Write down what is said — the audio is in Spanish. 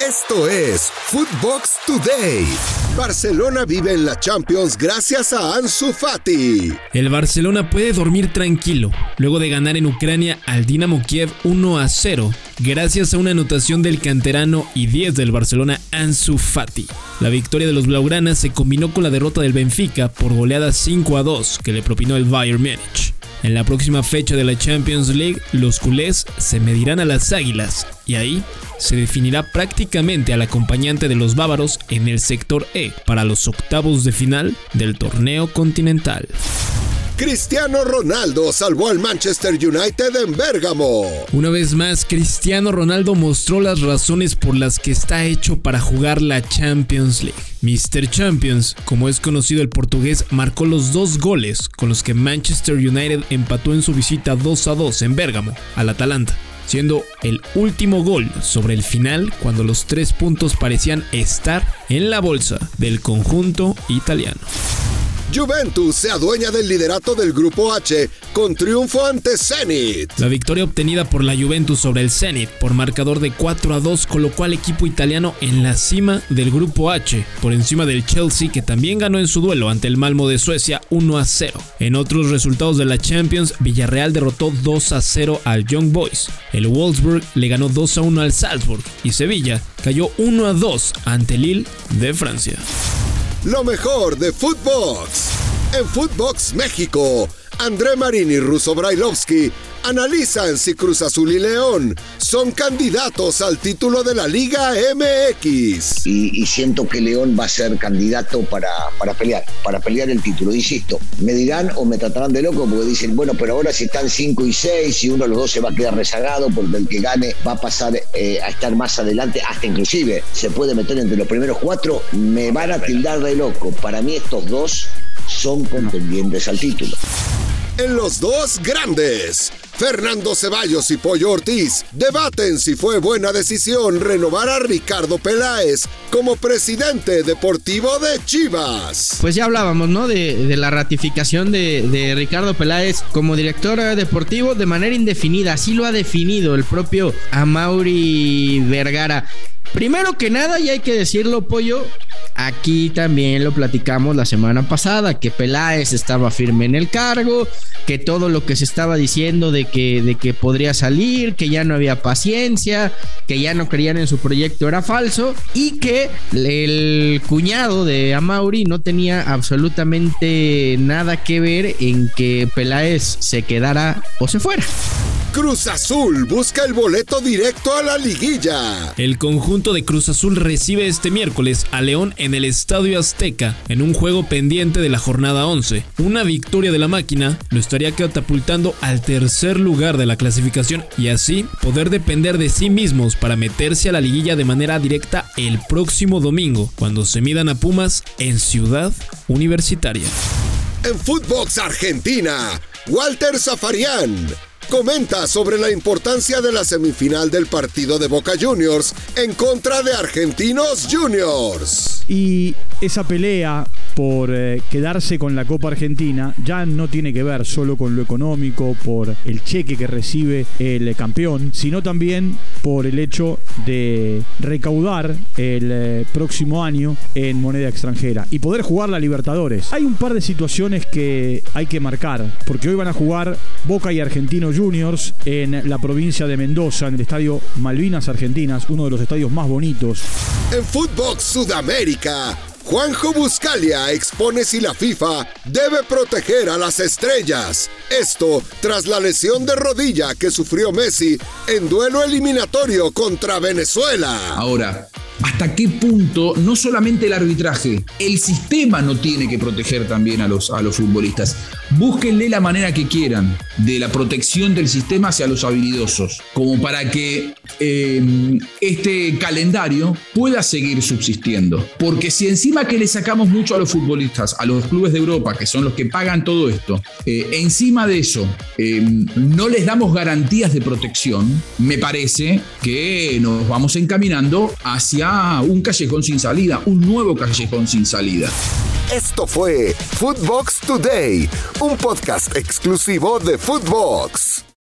Esto es Footbox Today. Barcelona vive en la Champions gracias a Ansu Fati. El Barcelona puede dormir tranquilo luego de ganar en Ucrania al Dinamo Kiev 1 a 0 gracias a una anotación del canterano y 10 del Barcelona Ansu Fati. La victoria de los blaugranas se combinó con la derrota del Benfica por goleada 5 a 2 que le propinó el Bayern Múnich. En la próxima fecha de la Champions League, los culés se medirán a las águilas y ahí se definirá prácticamente al acompañante de los bávaros en el sector E para los octavos de final del torneo continental. Cristiano Ronaldo salvó al Manchester United en Bérgamo. Una vez más, Cristiano Ronaldo mostró las razones por las que está hecho para jugar la Champions League. Mr. Champions, como es conocido el portugués, marcó los dos goles con los que Manchester United empató en su visita 2 a 2 en Bérgamo al Atalanta siendo el último gol sobre el final cuando los tres puntos parecían estar en la bolsa del conjunto italiano. Juventus se adueña del liderato del Grupo H con triunfo ante Zenit. La victoria obtenida por la Juventus sobre el Zenit por marcador de 4 a 2 colocó al equipo italiano en la cima del Grupo H, por encima del Chelsea que también ganó en su duelo ante el Malmo de Suecia 1 a 0. En otros resultados de la Champions, Villarreal derrotó 2 a 0 al Young Boys. El Wolfsburg le ganó 2 a 1 al Salzburg y Sevilla cayó 1 a 2 ante Lille de Francia lo mejor de Footbox. En Footbox México, André Marín y Russo Brailovsky analizan si Cruz Azul y León son candidatos al título de la Liga MX. Y, siento que León va a ser candidato para, para pelear, para pelear el título. Insisto, me dirán o me tratarán de loco porque dicen, bueno, pero ahora si están 5 y 6 y uno de los dos se va a quedar rezagado porque el que gane va a pasar eh, a estar más adelante, hasta inclusive se puede meter entre los primeros cuatro, me van a tildar de loco. Para mí estos dos son contendientes al título. En los dos grandes, Fernando Ceballos y Pollo Ortiz debaten si fue buena decisión renovar a Ricardo Peláez como presidente deportivo de Chivas. Pues ya hablábamos, ¿no? De, la ratificación de, Ricardo Peláez como director deportivo de manera indefinida. Así lo ha definido el propio Amauri Vergara. Primero que nada, y hay que decirlo, Pollo, Aquí también lo platicamos la semana pasada, que Peláez estaba firme en el cargo, que todo lo que se estaba diciendo de que, de que podría salir, que ya no había paciencia, que ya no creían en su proyecto era falso y que el cuñado de Amauri no tenía absolutamente nada que ver en que Peláez se quedara o se fuera. Cruz Azul busca el boleto directo a la liguilla. El conjunto de Cruz Azul recibe este miércoles a León en el Estadio Azteca en un juego pendiente de la jornada 11. Una victoria de la máquina lo estaría catapultando al tercer lugar de la clasificación y así poder depender de sí mismos para meterse a la liguilla de manera directa el próximo domingo cuando se midan a Pumas en Ciudad Universitaria. En Footbox Argentina, Walter Zafarian comenta sobre la importancia de la semifinal del partido de Boca Juniors en contra de Argentinos Juniors. Y esa pelea por eh, quedarse con la Copa Argentina ya no tiene que ver solo con lo económico, por el cheque que recibe el campeón, sino también por el hecho de recaudar el eh, próximo año en moneda extranjera y poder jugar la Libertadores. Hay un par de situaciones que hay que marcar, porque hoy van a jugar Boca y Argentinos Juniors en la provincia de Mendoza, en el estadio Malvinas Argentinas, uno de los estadios más bonitos. En Fútbol Sudamérica, Juanjo Buscalia expone si la FIFA debe proteger a las estrellas. Esto tras la lesión de rodilla que sufrió Messi en duelo eliminatorio contra Venezuela. Ahora, hasta qué punto no solamente el arbitraje, el sistema no tiene que proteger también a los, a los futbolistas. Búsquenle la manera que quieran de la protección del sistema hacia los habilidosos, como para que em, este calendario pueda seguir subsistiendo. Porque si encima que le sacamos mucho a los futbolistas, a los clubes de Europa, que son los que pagan todo esto, eh, encima de eso em, no les damos garantías de protección, me parece que nos vamos encaminando hacia un callejón sin salida, un nuevo callejón sin salida. Esto fue Footbox Today, un podcast exclusivo de Footbox.